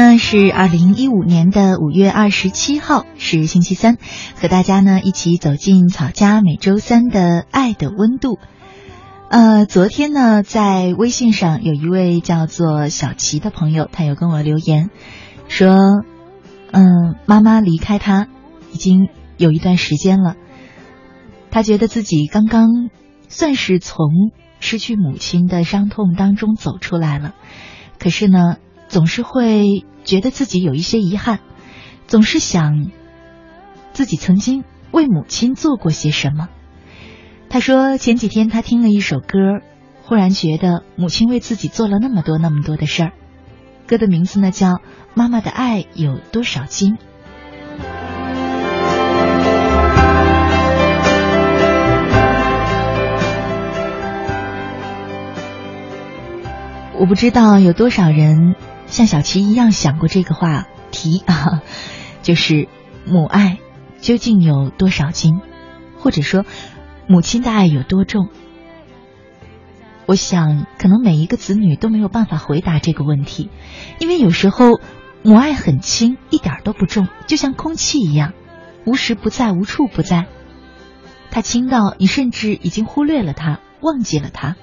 呢是二零一五年的五月二十七号，是星期三，和大家呢一起走进草家每周三的爱的温度。呃，昨天呢在微信上有一位叫做小齐的朋友，他有跟我留言说，嗯，妈妈离开他已经有一段时间了，他觉得自己刚刚算是从失去母亲的伤痛当中走出来了，可是呢。总是会觉得自己有一些遗憾，总是想自己曾经为母亲做过些什么。他说前几天他听了一首歌，忽然觉得母亲为自己做了那么多那么多的事儿。歌的名字呢叫《妈妈的爱有多少斤》。我不知道有多少人。像小琪一样想过这个话题啊，就是母爱究竟有多少斤，或者说母亲的爱有多重？我想，可能每一个子女都没有办法回答这个问题，因为有时候母爱很轻，一点都不重，就像空气一样，无时不在，无处不在。它轻到你甚至已经忽略了它，忘记了它。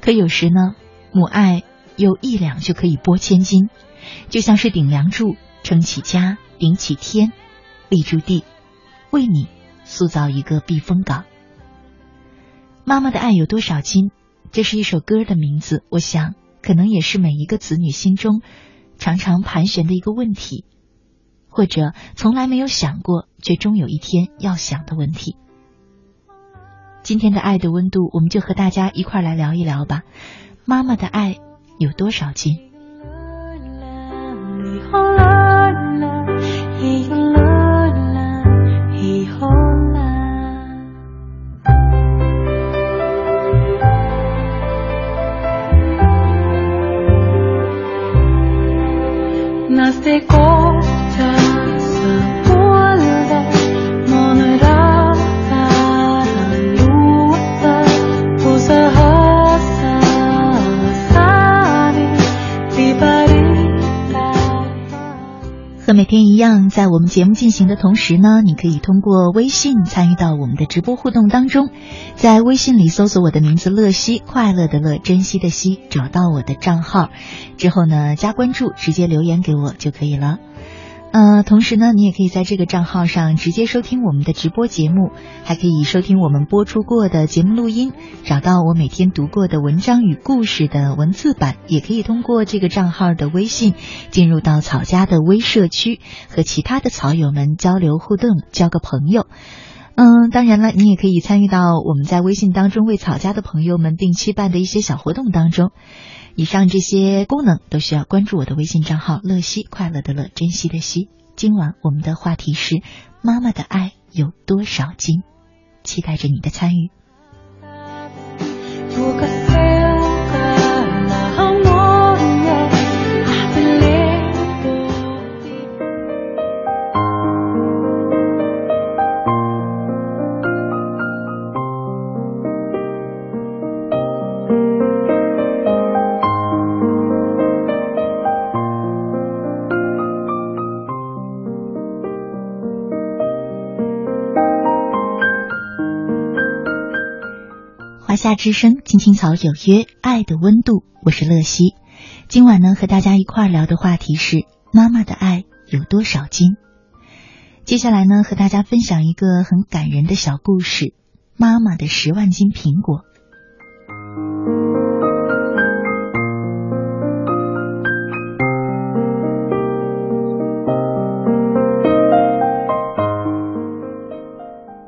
可有时呢，母爱。有一两就可以拨千斤，就像是顶梁柱撑起家，顶起天，立住地，为你塑造一个避风港。妈妈的爱有多少斤？这是一首歌的名字，我想可能也是每一个子女心中常常盘旋的一个问题，或者从来没有想过，却终有一天要想的问题。今天的爱的温度，我们就和大家一块来聊一聊吧。妈妈的爱。有多少斤？样，在我们节目进行的同时呢，你可以通过微信参与到我们的直播互动当中，在微信里搜索我的名字“乐西”，快乐的乐，珍惜的惜，找到我的账号之后呢，加关注，直接留言给我就可以了。呃，同时呢，你也可以在这个账号上直接收听我们的直播节目，还可以收听我们播出过的节目录音，找到我每天读过的文章与故事的文字版，也可以通过这个账号的微信进入到草家的微社区，和其他的草友们交流互动，交个朋友。嗯，当然了，你也可以参与到我们在微信当中为草家的朋友们定期办的一些小活动当中。以上这些功能都需要关注我的微信账号“乐西快乐的乐，珍惜的惜”。今晚我们的话题是“妈妈的爱有多少斤”，期待着你的参与。之声，青青草有约，爱的温度，我是乐西。今晚呢，和大家一块聊的话题是妈妈的爱有多少斤？接下来呢，和大家分享一个很感人的小故事：妈妈的十万斤苹果。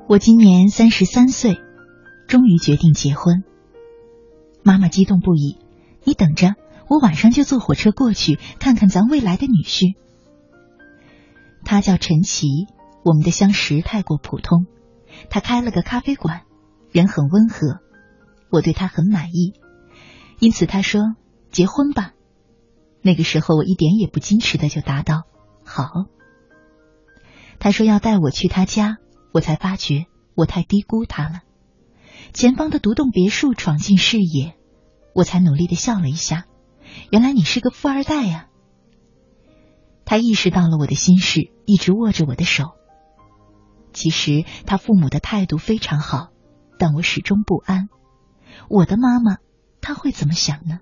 我今年三十三岁。终于决定结婚，妈妈激动不已。你等着，我晚上就坐火车过去看看咱未来的女婿。他叫陈奇，我们的相识太过普通。他开了个咖啡馆，人很温和，我对他很满意，因此他说结婚吧。那个时候我一点也不矜持的就答道好。他说要带我去他家，我才发觉我太低估他了。前方的独栋别墅闯进视野，我才努力的笑了一下。原来你是个富二代呀！他意识到了我的心事，一直握着我的手。其实他父母的态度非常好，但我始终不安。我的妈妈，她会怎么想呢？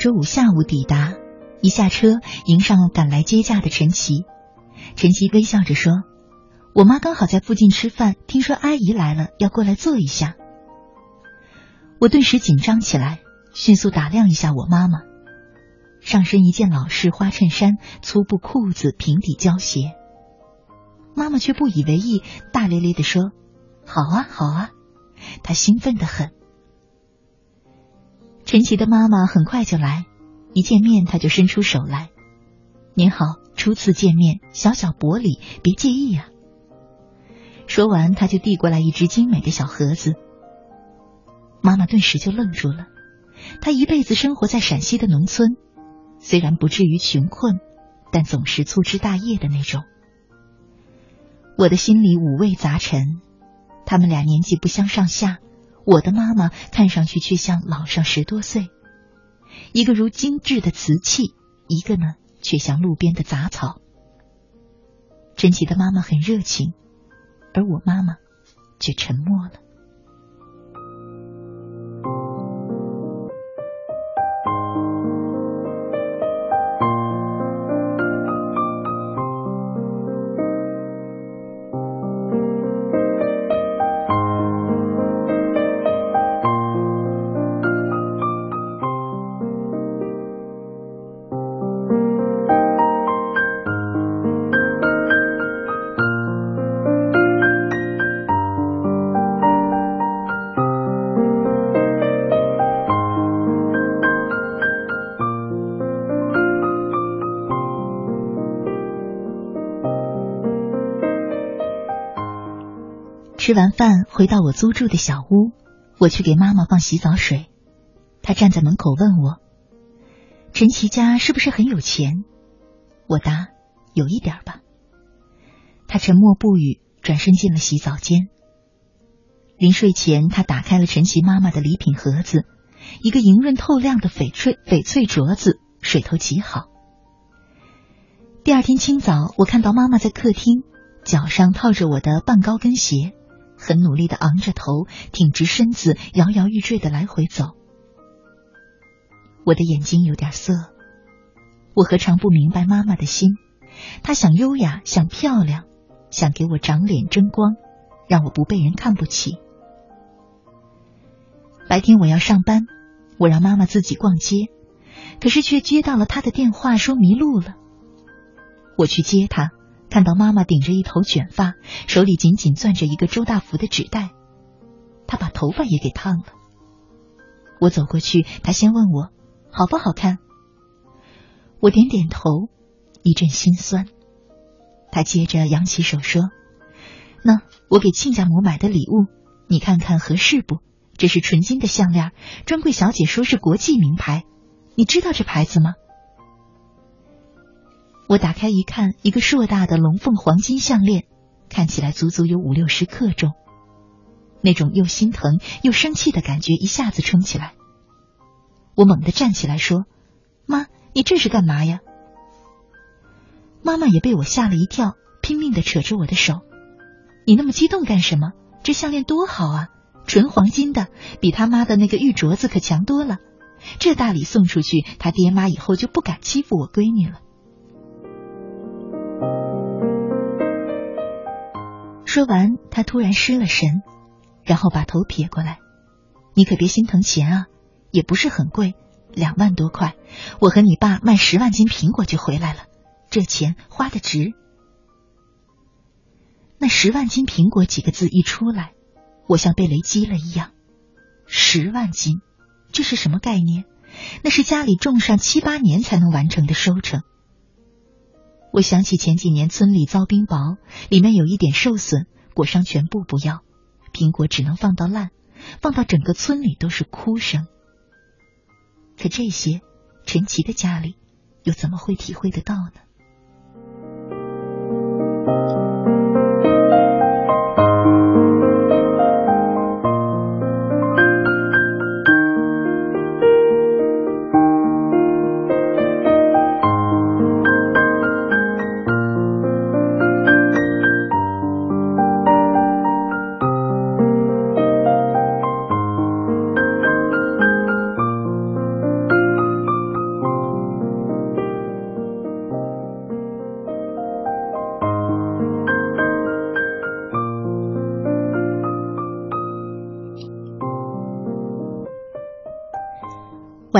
周五下午抵达，一下车迎上赶来接驾的陈奇。陈奇微笑着说：“我妈刚好在附近吃饭，听说阿姨来了，要过来坐一下。”我顿时紧张起来，迅速打量一下我妈妈，上身一件老式花衬衫，粗布裤子，平底胶鞋。妈妈却不以为意，大咧咧的说：“好啊，好啊。”她兴奋的很。陈奇的妈妈很快就来，一见面他就伸出手来：“您好，初次见面，小小薄礼，别介意呀。”说完，他就递过来一只精美的小盒子。妈妈顿时就愣住了。她一辈子生活在陕西的农村，虽然不至于穷困，但总是粗枝大叶的那种。我的心里五味杂陈，他们俩年纪不相上下。我的妈妈看上去却像老上十多岁，一个如精致的瓷器，一个呢却像路边的杂草。陈奇的妈妈很热情，而我妈妈却沉默了。吃完饭，回到我租住的小屋，我去给妈妈放洗澡水。她站在门口问我：“陈奇家是不是很有钱？”我答：“有一点吧。”他沉默不语，转身进了洗澡间。临睡前，他打开了陈奇妈妈的礼品盒子，一个莹润透亮的翡翠翡翠镯子，水头极好。第二天清早，我看到妈妈在客厅，脚上套着我的半高跟鞋。很努力的昂着头，挺直身子，摇摇欲坠的来回走。我的眼睛有点涩，我何尝不明白妈妈的心？她想优雅，想漂亮，想给我长脸争光，让我不被人看不起。白天我要上班，我让妈妈自己逛街，可是却接到了她的电话，说迷路了。我去接她。看到妈妈顶着一头卷发，手里紧紧攥着一个周大福的纸袋，她把头发也给烫了。我走过去，她先问我好不好看，我点点头，一阵心酸。她接着扬起手说：“那我给亲家母买的礼物，你看看合适不？这是纯金的项链，专柜小姐说是国际名牌，你知道这牌子吗？”我打开一看，一个硕大的龙凤黄金项链，看起来足足有五六十克重。那种又心疼又生气的感觉一下子冲起来。我猛地站起来说：“妈，你这是干嘛呀？”妈妈也被我吓了一跳，拼命的扯着我的手：“你那么激动干什么？这项链多好啊，纯黄金的，比他妈的那个玉镯子可强多了。这大礼送出去，他爹妈以后就不敢欺负我闺女了。”说完，他突然失了神，然后把头撇过来：“你可别心疼钱啊，也不是很贵，两万多块。我和你爸卖十万斤苹果就回来了，这钱花的值。”那十万斤苹果几个字一出来，我像被雷击了一样。十万斤，这是什么概念？那是家里种上七八年才能完成的收成。我想起前几年村里遭冰雹，里面有一点受损，果商全部不要，苹果只能放到烂，放到整个村里都是哭声。可这些，陈奇的家里又怎么会体会得到呢？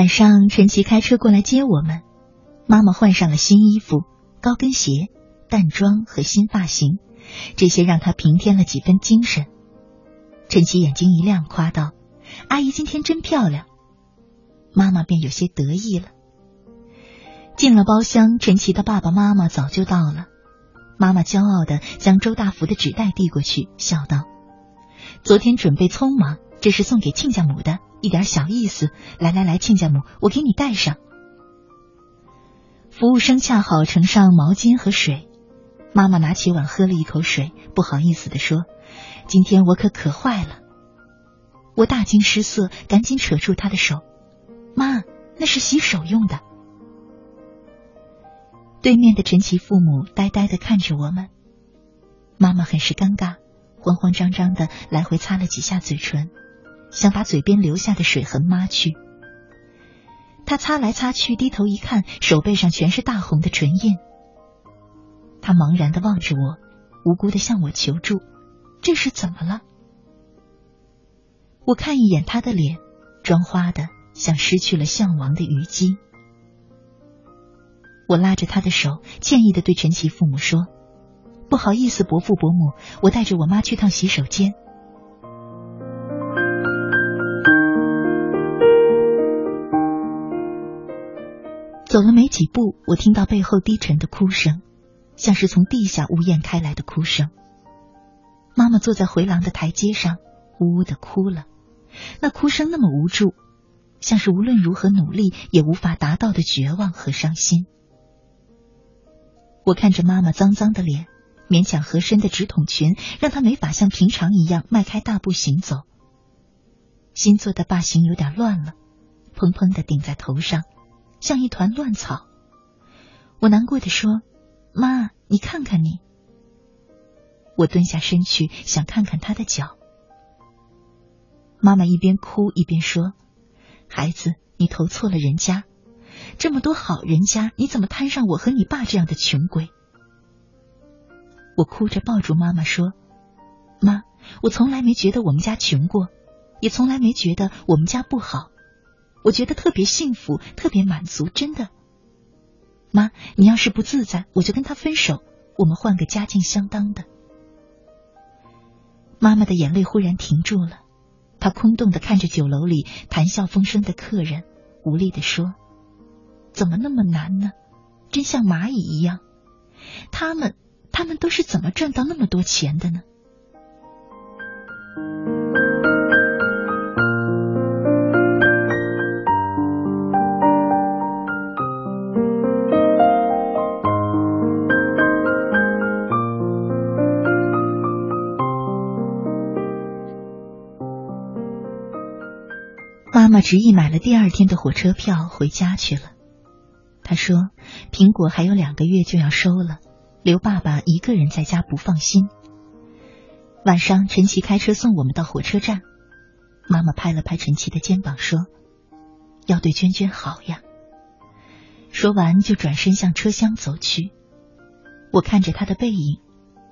晚上，陈奇开车过来接我们。妈妈换上了新衣服、高跟鞋、淡妆和新发型，这些让她平添了几分精神。陈奇眼睛一亮，夸道：“阿姨今天真漂亮。”妈妈便有些得意了。进了包厢，陈奇的爸爸妈妈早就到了。妈妈骄傲的将周大福的纸袋递过去，笑道：“昨天准备匆忙，这是送给亲家母的。”一点小意思，来来来，亲家母，我给你带上。服务生恰好盛上毛巾和水，妈妈拿起碗喝了一口水，不好意思的说：“今天我可渴坏了。”我大惊失色，赶紧扯住她的手：“妈，那是洗手用的。”对面的陈奇父母呆呆的看着我们，妈妈很是尴尬，慌慌张张的来回擦了几下嘴唇。想把嘴边留下的水痕抹去，他擦来擦去，低头一看，手背上全是大红的唇印。他茫然的望着我，无辜的向我求助：“这是怎么了？”我看一眼他的脸，妆花的像失去了向往的虞姬。我拉着他的手，歉意的对陈奇父母说：“不好意思，伯父伯母，我带着我妈去趟洗手间。”走了没几步，我听到背后低沉的哭声，像是从地下呜咽开来的哭声。妈妈坐在回廊的台阶上，呜呜的哭了。那哭声那么无助，像是无论如何努力也无法达到的绝望和伤心。我看着妈妈脏脏的脸，勉强合身的直筒裙，让她没法像平常一样迈开大步行走。新做的发型有点乱了，蓬蓬的顶在头上。像一团乱草，我难过的说：“妈，你看看你。”我蹲下身去，想看看他的脚。妈妈一边哭一边说：“孩子，你投错了人家，这么多好人家，你怎么摊上我和你爸这样的穷鬼？”我哭着抱住妈妈说：“妈，我从来没觉得我们家穷过，也从来没觉得我们家不好，我觉得特别幸福，特别满足，真的。妈，你要是不自在，我就跟他分手，我们换个家境相当的。”妈妈的眼泪忽然停住了。她空洞的看着酒楼里谈笑风生的客人，无力的说：“怎么那么难呢？真像蚂蚁一样。他们，他们都是怎么赚到那么多钱的呢？”执意买了第二天的火车票回家去了。他说：“苹果还有两个月就要收了，留爸爸一个人在家不放心。”晚上，陈奇开车送我们到火车站。妈妈拍了拍陈奇的肩膀说：“要对娟娟好呀。”说完就转身向车厢走去。我看着他的背影，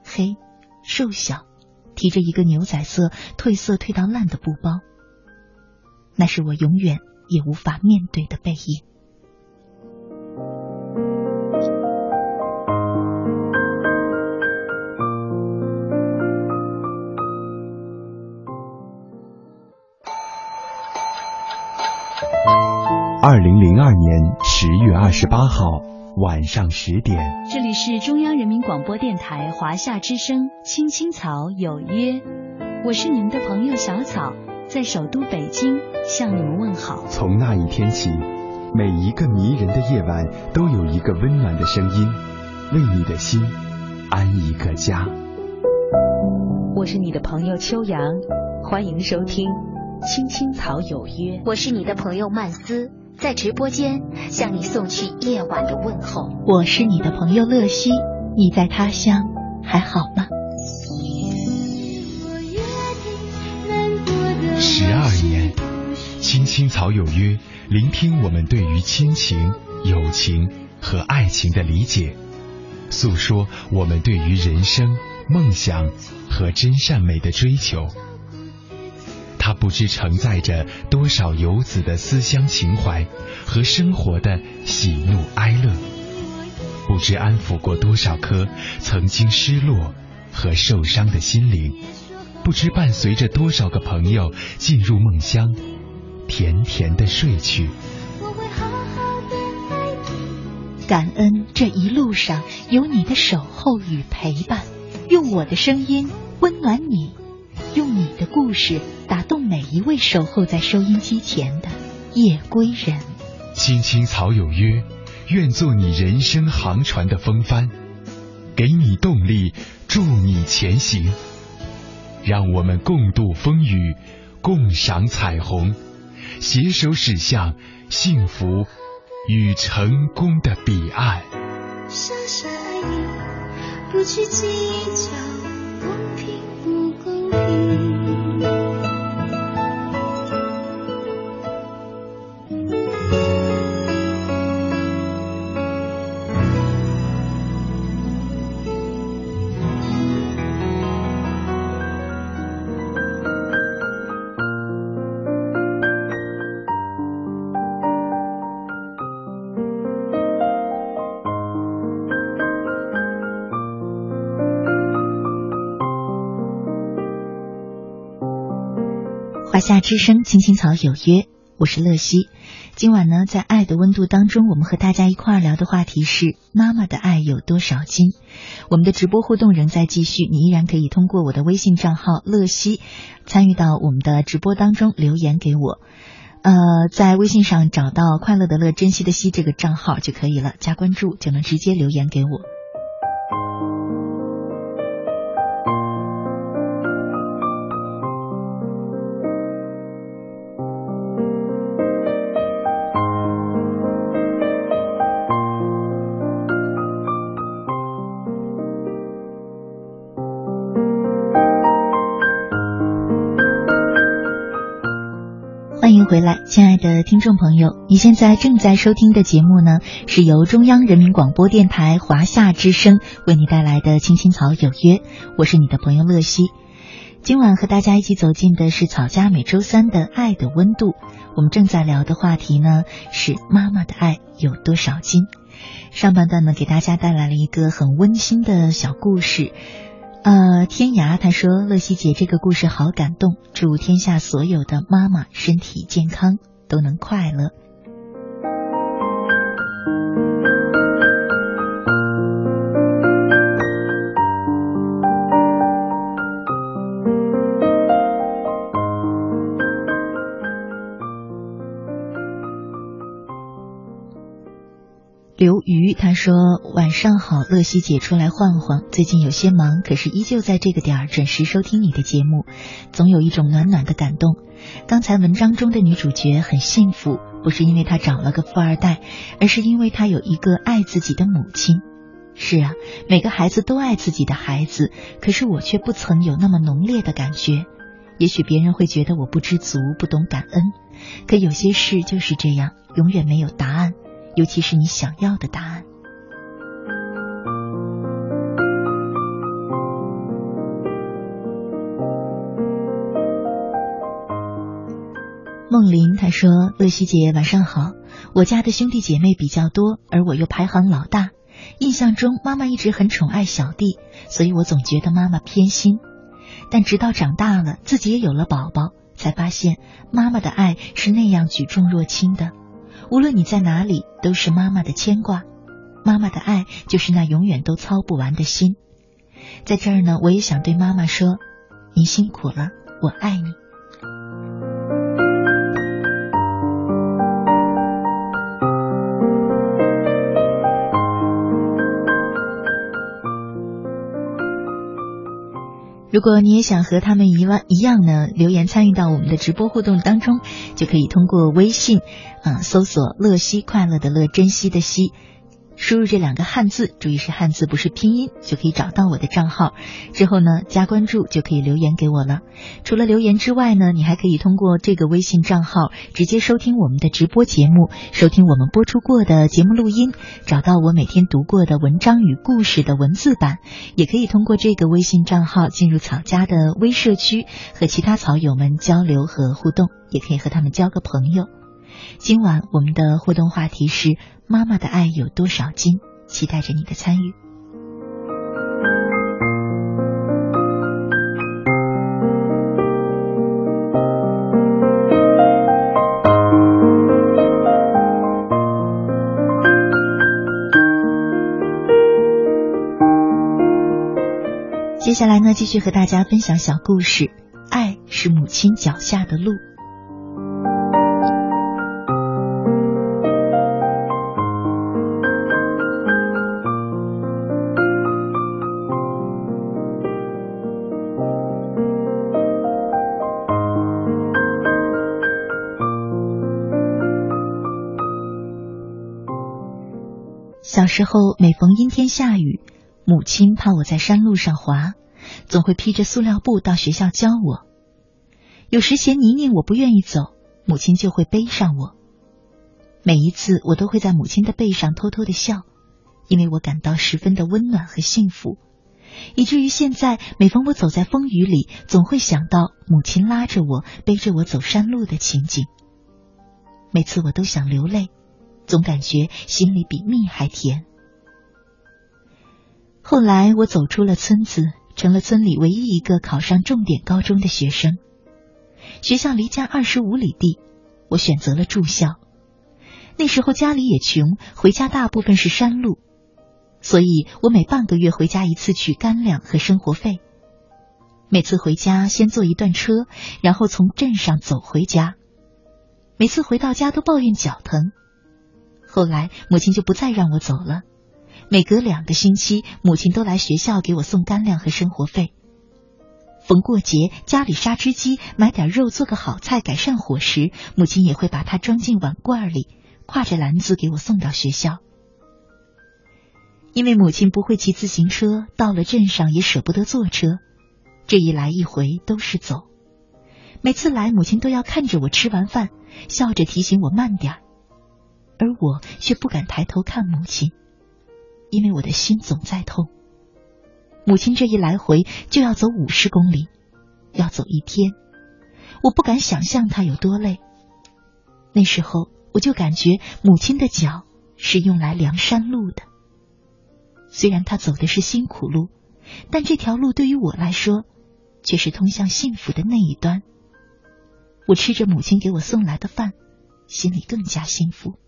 黑、瘦小，提着一个牛仔色、褪色褪到烂的布包。那是我永远也无法面对的背影。二零零二年十月二十八号晚上十点，这里是中央人民广播电台华夏之声《青青草有约》，我是你们的朋友小草。在首都北京向你们问好。从那一天起，每一个迷人的夜晚都有一个温暖的声音，为你的心安一个家。我是你的朋友秋阳，欢迎收听《青青草有约》。我是你的朋友曼斯，在直播间向你送去夜晚的问候。我是你的朋友乐西，你在他乡还好吗？十二年，青青草有约，聆听我们对于亲情、友情和爱情的理解，诉说我们对于人生、梦想和真善美的追求。它不知承载着多少游子的思乡情怀和生活的喜怒哀乐，不知安抚过多少颗曾经失落和受伤的心灵。不知伴随着多少个朋友进入梦乡，甜甜的睡去。感恩这一路上有你的守候与陪伴，用我的声音温暖你，用你的故事打动每一位守候在收音机前的夜归人。青青草有约，愿做你人生航船的风帆，给你动力，助你前行。让我们共度风雨，共赏彩虹，携手驶向幸福与成功的彼岸。相爱你，不去计较夏之声，青青草有约，我是乐西。今晚呢，在爱的温度当中，我们和大家一块儿聊的话题是妈妈的爱有多少斤。我们的直播互动仍在继续，你依然可以通过我的微信账号乐西参与到我们的直播当中留言给我。呃，在微信上找到快乐的乐、珍惜的惜这个账号就可以了，加关注就能直接留言给我。听众朋友，你现在正在收听的节目呢，是由中央人民广播电台华夏之声为你带来的《青青草有约》，我是你的朋友乐西。今晚和大家一起走进的是草家每周三的《爱的温度》，我们正在聊的话题呢是妈妈的爱有多少斤。上半段呢，给大家带来了一个很温馨的小故事。呃，天涯他说：“乐西姐，这个故事好感动，祝天下所有的妈妈身体健康，都能快乐。”他说：“晚上好，乐西姐出来晃晃，最近有些忙，可是依旧在这个点儿准时收听你的节目，总有一种暖暖的感动。刚才文章中的女主角很幸福，不是因为她找了个富二代，而是因为她有一个爱自己的母亲。是啊，每个孩子都爱自己的孩子，可是我却不曾有那么浓烈的感觉。也许别人会觉得我不知足，不懂感恩，可有些事就是这样，永远没有答案。”尤其是你想要的答案。梦玲她说：“乐西姐晚上好，我家的兄弟姐妹比较多，而我又排行老大。印象中妈妈一直很宠爱小弟，所以我总觉得妈妈偏心。但直到长大了，自己也有了宝宝，才发现妈妈的爱是那样举重若轻的。”无论你在哪里，都是妈妈的牵挂，妈妈的爱就是那永远都操不完的心。在这儿呢，我也想对妈妈说：“您辛苦了，我爱你。”如果你也想和他们一万一样呢，留言参与到我们的直播互动当中，就可以通过微信，啊，搜索“乐西快乐的乐，珍惜的惜”。输入这两个汉字，注意是汉字，不是拼音，就可以找到我的账号。之后呢，加关注就可以留言给我了。除了留言之外呢，你还可以通过这个微信账号直接收听我们的直播节目，收听我们播出过的节目录音，找到我每天读过的文章与故事的文字版。也可以通过这个微信账号进入草家的微社区，和其他草友们交流和互动，也可以和他们交个朋友。今晚我们的互动话题是。妈妈的爱有多少斤？期待着你的参与。接下来呢，继续和大家分享小故事。爱是母亲脚下的路。小时候，每逢阴天下雨，母亲怕我在山路上滑，总会披着塑料布到学校教我。有时嫌泥泞我不愿意走，母亲就会背上我。每一次，我都会在母亲的背上偷偷的笑，因为我感到十分的温暖和幸福，以至于现在每逢我走在风雨里，总会想到母亲拉着我背着我走山路的情景。每次我都想流泪，总感觉心里比蜜还甜。后来我走出了村子，成了村里唯一一个考上重点高中的学生。学校离家二十五里地，我选择了住校。那时候家里也穷，回家大部分是山路，所以我每半个月回家一次取干粮和生活费。每次回家先坐一段车，然后从镇上走回家。每次回到家都抱怨脚疼，后来母亲就不再让我走了。每隔两个星期，母亲都来学校给我送干粮和生活费。逢过节，家里杀只鸡，买点肉做个好菜，改善伙食，母亲也会把它装进碗罐里，挎着篮子给我送到学校。因为母亲不会骑自行车，到了镇上也舍不得坐车，这一来一回都是走。每次来，母亲都要看着我吃完饭，笑着提醒我慢点儿，而我却不敢抬头看母亲，因为我的心总在痛。母亲这一来回就要走五十公里，要走一天，我不敢想象她有多累。那时候我就感觉母亲的脚是用来量山路的，虽然她走的是辛苦路，但这条路对于我来说，却是通向幸福的那一端。我吃着母亲给我送来的饭，心里更加幸福。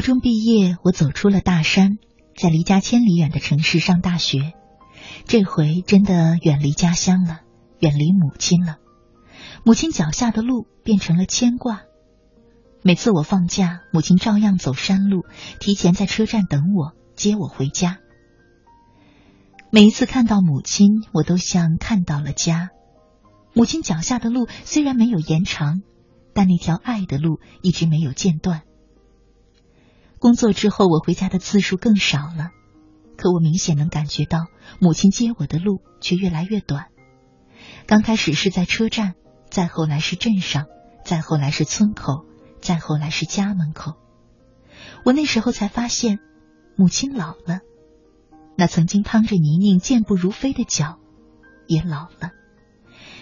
高中毕业，我走出了大山，在离家千里远的城市上大学。这回真的远离家乡了，远离母亲了。母亲脚下的路变成了牵挂。每次我放假，母亲照样走山路，提前在车站等我，接我回家。每一次看到母亲，我都像看到了家。母亲脚下的路虽然没有延长，但那条爱的路一直没有间断。工作之后，我回家的次数更少了，可我明显能感觉到母亲接我的路却越来越短。刚开始是在车站，再后来是镇上，再后来是村口，再后来是家门口。我那时候才发现，母亲老了，那曾经趟着泥泞、健步如飞的脚也老了。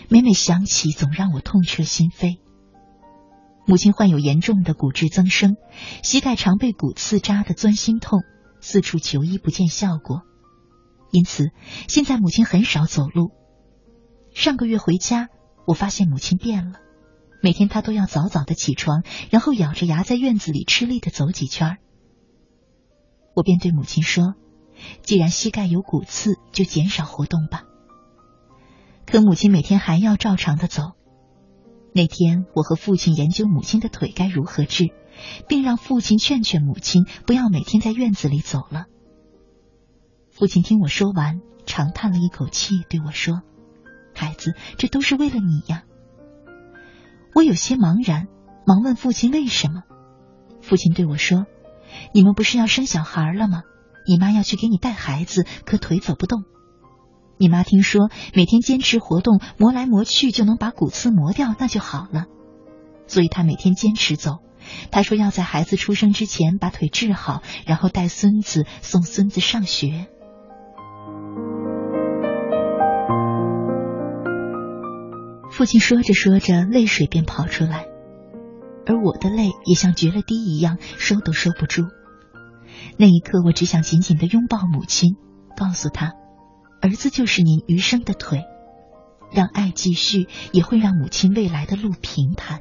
每每想起，总让我痛彻心扉。母亲患有严重的骨质增生，膝盖常被骨刺扎得钻心痛，四处求医不见效果，因此现在母亲很少走路。上个月回家，我发现母亲变了，每天她都要早早的起床，然后咬着牙在院子里吃力的走几圈。我便对母亲说：“既然膝盖有骨刺，就减少活动吧。”可母亲每天还要照常的走。那天，我和父亲研究母亲的腿该如何治，并让父亲劝劝母亲不要每天在院子里走了。父亲听我说完，长叹了一口气，对我说：“孩子，这都是为了你呀。”我有些茫然，忙问父亲为什么。父亲对我说：“你们不是要生小孩了吗？你妈要去给你带孩子，可腿走不动。”你妈听说每天坚持活动，磨来磨去就能把骨刺磨掉，那就好了。所以她每天坚持走。她说要在孩子出生之前把腿治好，然后带孙子送孙子上学。父亲说着说着，泪水便跑出来，而我的泪也像决了堤一样，收都收不住。那一刻，我只想紧紧的拥抱母亲，告诉她。儿子就是您余生的腿，让爱继续，也会让母亲未来的路平坦。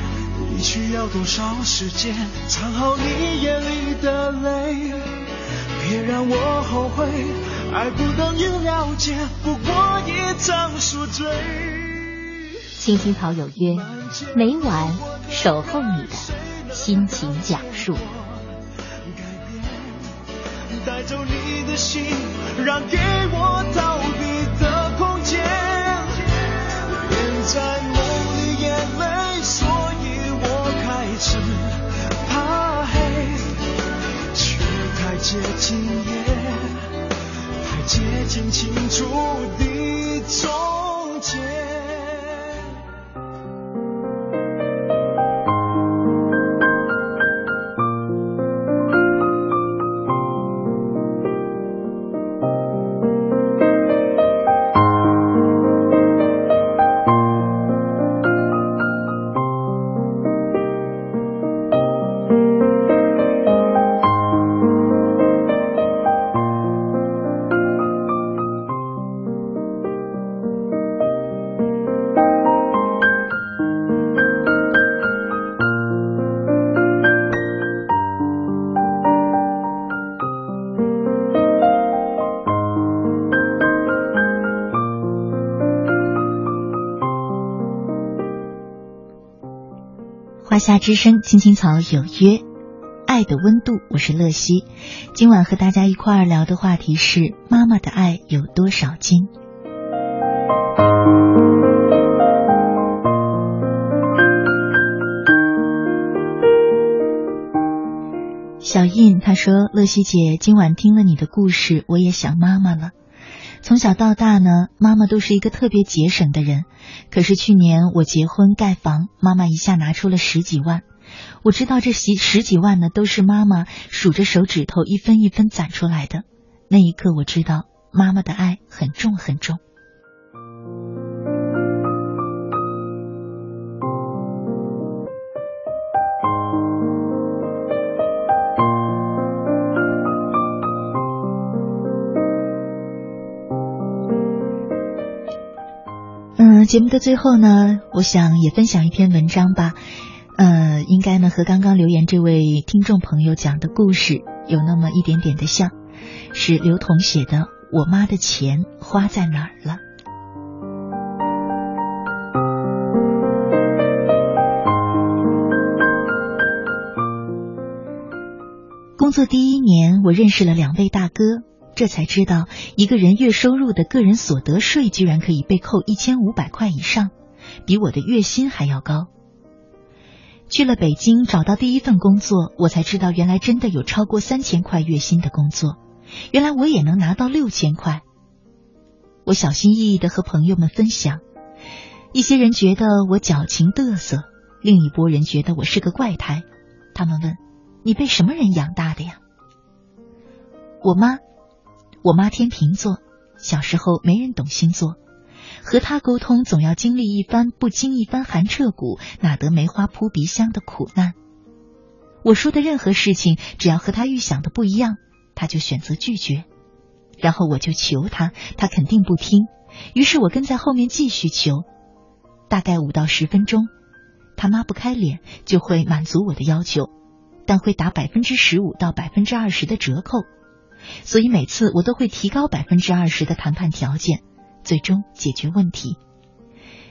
你需要多少时间藏好你眼里的泪？别让我后悔，爱不等于了解，不过一场宿醉。青青草有约，每晚守候你的心情讲述。带走你的心，让给我逃接近夜，太接近清楚的终结。夏之声，青青草有约，爱的温度，我是乐西。今晚和大家一块儿聊的话题是妈妈的爱有多少斤？小印他说：“乐西姐，今晚听了你的故事，我也想妈妈了。”从小到大呢，妈妈都是一个特别节省的人。可是去年我结婚盖房，妈妈一下拿出了十几万。我知道这十十几万呢，都是妈妈数着手指头一分一分攒出来的。那一刻，我知道妈妈的爱很重很重。节目的最后呢，我想也分享一篇文章吧。呃，应该呢和刚刚留言这位听众朋友讲的故事有那么一点点的像，是刘同写的《我妈的钱花在哪儿了》。工作第一年，我认识了两位大哥。这才知道，一个人月收入的个人所得税居然可以被扣一千五百块以上，比我的月薪还要高。去了北京找到第一份工作，我才知道原来真的有超过三千块月薪的工作，原来我也能拿到六千块。我小心翼翼的和朋友们分享，一些人觉得我矫情嘚瑟，另一拨人觉得我是个怪胎。他们问：“你被什么人养大的呀？”我妈。我妈天秤座，小时候没人懂星座，和她沟通总要经历一番不经一番寒彻骨，哪得梅花扑鼻香的苦难。我说的任何事情，只要和她预想的不一样，她就选择拒绝，然后我就求她，她肯定不听，于是我跟在后面继续求，大概五到十分钟，他妈不开脸就会满足我的要求，但会打百分之十五到百分之二十的折扣。所以每次我都会提高百分之二十的谈判条件，最终解决问题。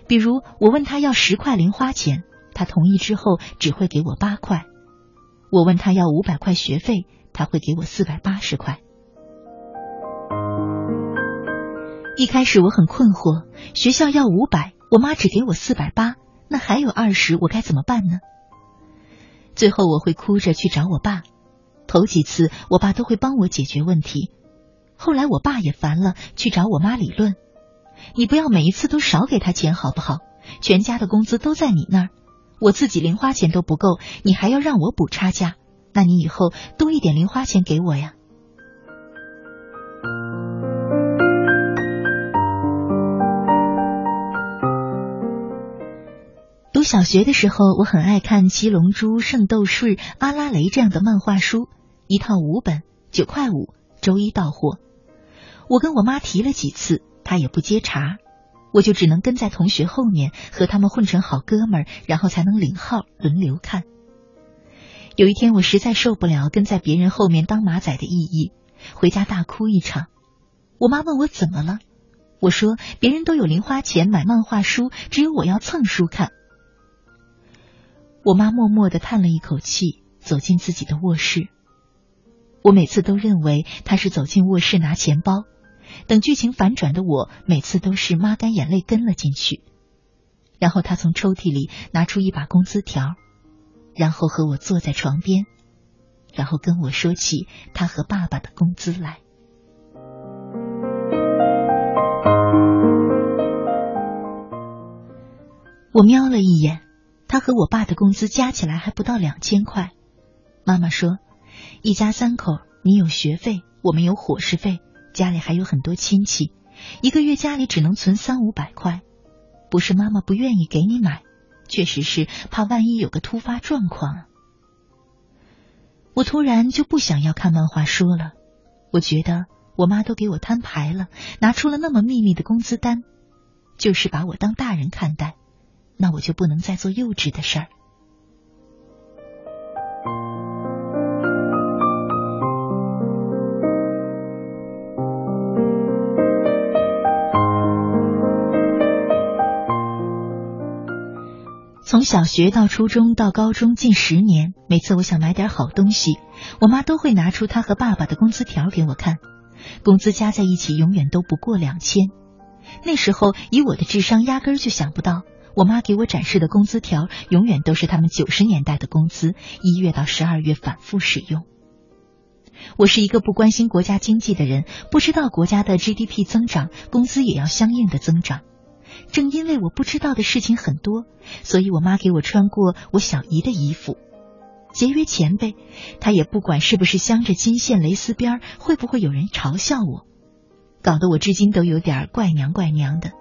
比如我问他要十块零花钱，他同意之后只会给我八块；我问他要五百块学费，他会给我四百八十块。一开始我很困惑，学校要五百，我妈只给我四百八，那还有二十，我该怎么办呢？最后我会哭着去找我爸。头几次，我爸都会帮我解决问题。后来我爸也烦了，去找我妈理论：“你不要每一次都少给他钱好不好？全家的工资都在你那儿，我自己零花钱都不够，你还要让我补差价？那你以后多一点零花钱给我呀。”读小学的时候，我很爱看《七龙珠》《圣斗士》《阿拉蕾》这样的漫画书。一套五本，九块五，周一到货。我跟我妈提了几次，她也不接茬，我就只能跟在同学后面和他们混成好哥们儿，然后才能领号轮流看。有一天我实在受不了跟在别人后面当马仔的意义，回家大哭一场。我妈问我怎么了，我说别人都有零花钱买漫画书，只有我要蹭书看。我妈默默的叹了一口气，走进自己的卧室。我每次都认为他是走进卧室拿钱包。等剧情反转的我，每次都是抹干眼泪跟了进去。然后他从抽屉里拿出一把工资条，然后和我坐在床边，然后跟我说起他和爸爸的工资来。我瞄了一眼，他和我爸的工资加起来还不到两千块。妈妈说，一家三口，你有学费，我们有伙食费。家里还有很多亲戚，一个月家里只能存三五百块，不是妈妈不愿意给你买，确实是怕万一有个突发状况。我突然就不想要看漫画书了，我觉得我妈都给我摊牌了，拿出了那么秘密的工资单，就是把我当大人看待，那我就不能再做幼稚的事儿。从小学到初中到高中近十年，每次我想买点好东西，我妈都会拿出她和爸爸的工资条给我看，工资加在一起永远都不过两千。那时候以我的智商，压根儿就想不到，我妈给我展示的工资条永远都是他们九十年代的工资，一月到十二月反复使用。我是一个不关心国家经济的人，不知道国家的 GDP 增长，工资也要相应的增长。正因为我不知道的事情很多，所以我妈给我穿过我小姨的衣服，节约钱呗。她也不管是不是镶着金线蕾丝边，会不会有人嘲笑我，搞得我至今都有点怪娘怪娘的。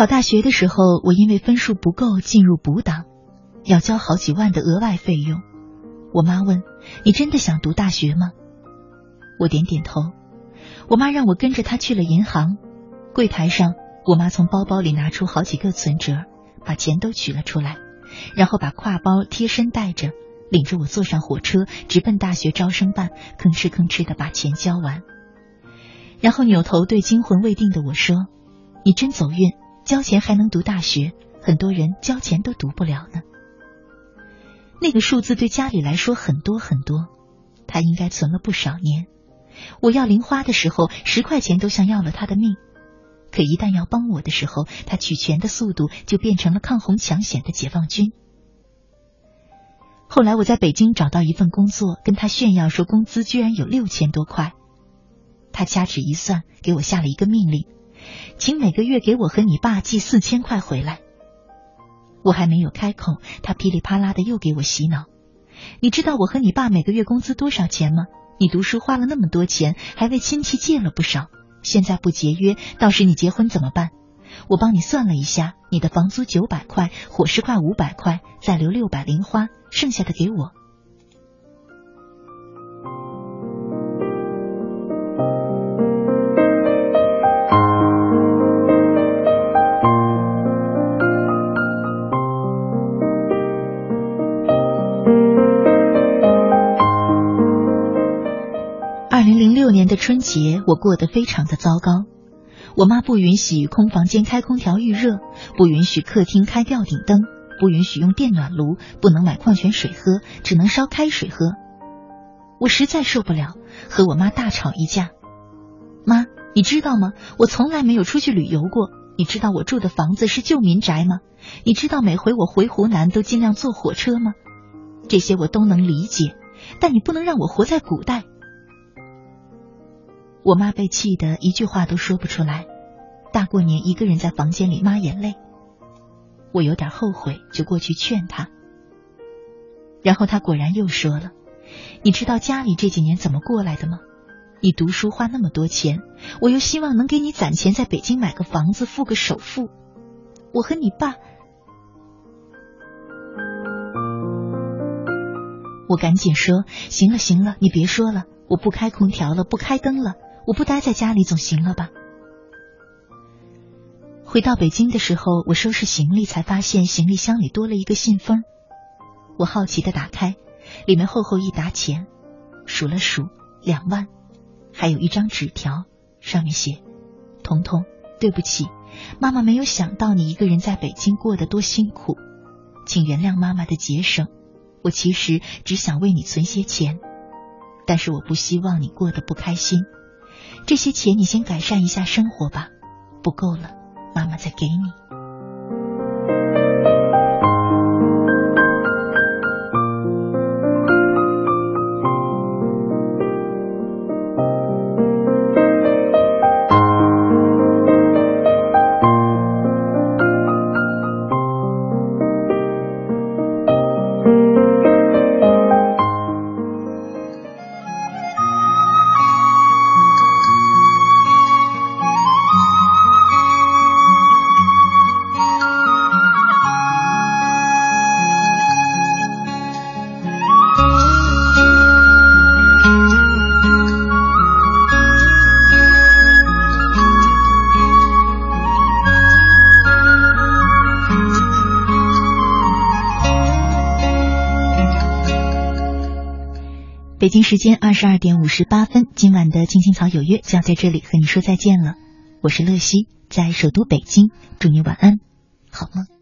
考大学的时候，我因为分数不够进入补档，要交好几万的额外费用。我妈问：“你真的想读大学吗？”我点点头。我妈让我跟着她去了银行，柜台上，我妈从包包里拿出好几个存折，把钱都取了出来，然后把挎包贴身带着，领着我坐上火车，直奔大学招生办，吭哧吭哧的把钱交完，然后扭头对惊魂未定的我说：“你真走运。”交钱还能读大学，很多人交钱都读不了呢。那个数字对家里来说很多很多，他应该存了不少年。我要零花的时候，十块钱都像要了他的命。可一旦要帮我的时候，他取钱的速度就变成了抗洪抢险的解放军。后来我在北京找到一份工作，跟他炫耀说工资居然有六千多块，他掐指一算，给我下了一个命令。请每个月给我和你爸寄四千块回来。我还没有开口，他噼里啪啦的又给我洗脑。你知道我和你爸每个月工资多少钱吗？你读书花了那么多钱，还为亲戚借了不少。现在不节约，到时你结婚怎么办？我帮你算了一下，你的房租九百块，伙食块五百块，再留六百零花，剩下的给我。零零六年的春节，我过得非常的糟糕。我妈不允许空房间开空调预热，不允许客厅开吊顶灯，不允许用电暖炉，不能买矿泉水喝，只能烧开水喝。我实在受不了，和我妈大吵一架。妈，你知道吗？我从来没有出去旅游过。你知道我住的房子是旧民宅吗？你知道每回我回湖南都尽量坐火车吗？这些我都能理解，但你不能让我活在古代。我妈被气得一句话都说不出来，大过年一个人在房间里抹眼泪。我有点后悔，就过去劝她。然后她果然又说了：“你知道家里这几年怎么过来的吗？你读书花那么多钱，我又希望能给你攒钱，在北京买个房子，付个首付。我和你爸，我赶紧说：行了行了，你别说了，我不开空调了，不开灯了，我不待在家里总行了吧？回到北京的时候，我收拾行李，才发现行李箱里多了一个信封。我好奇的打开，里面厚厚一沓钱，数了数，两万。还有一张纸条，上面写：“彤彤，对不起，妈妈没有想到你一个人在北京过得多辛苦，请原谅妈妈的节省。我其实只想为你存些钱，但是我不希望你过得不开心。这些钱你先改善一下生活吧，不够了，妈妈再给你。”时间二十二点五十八分，今晚的青青草有约就要在这里和你说再见了。我是乐西，在首都北京，祝你晚安，好梦。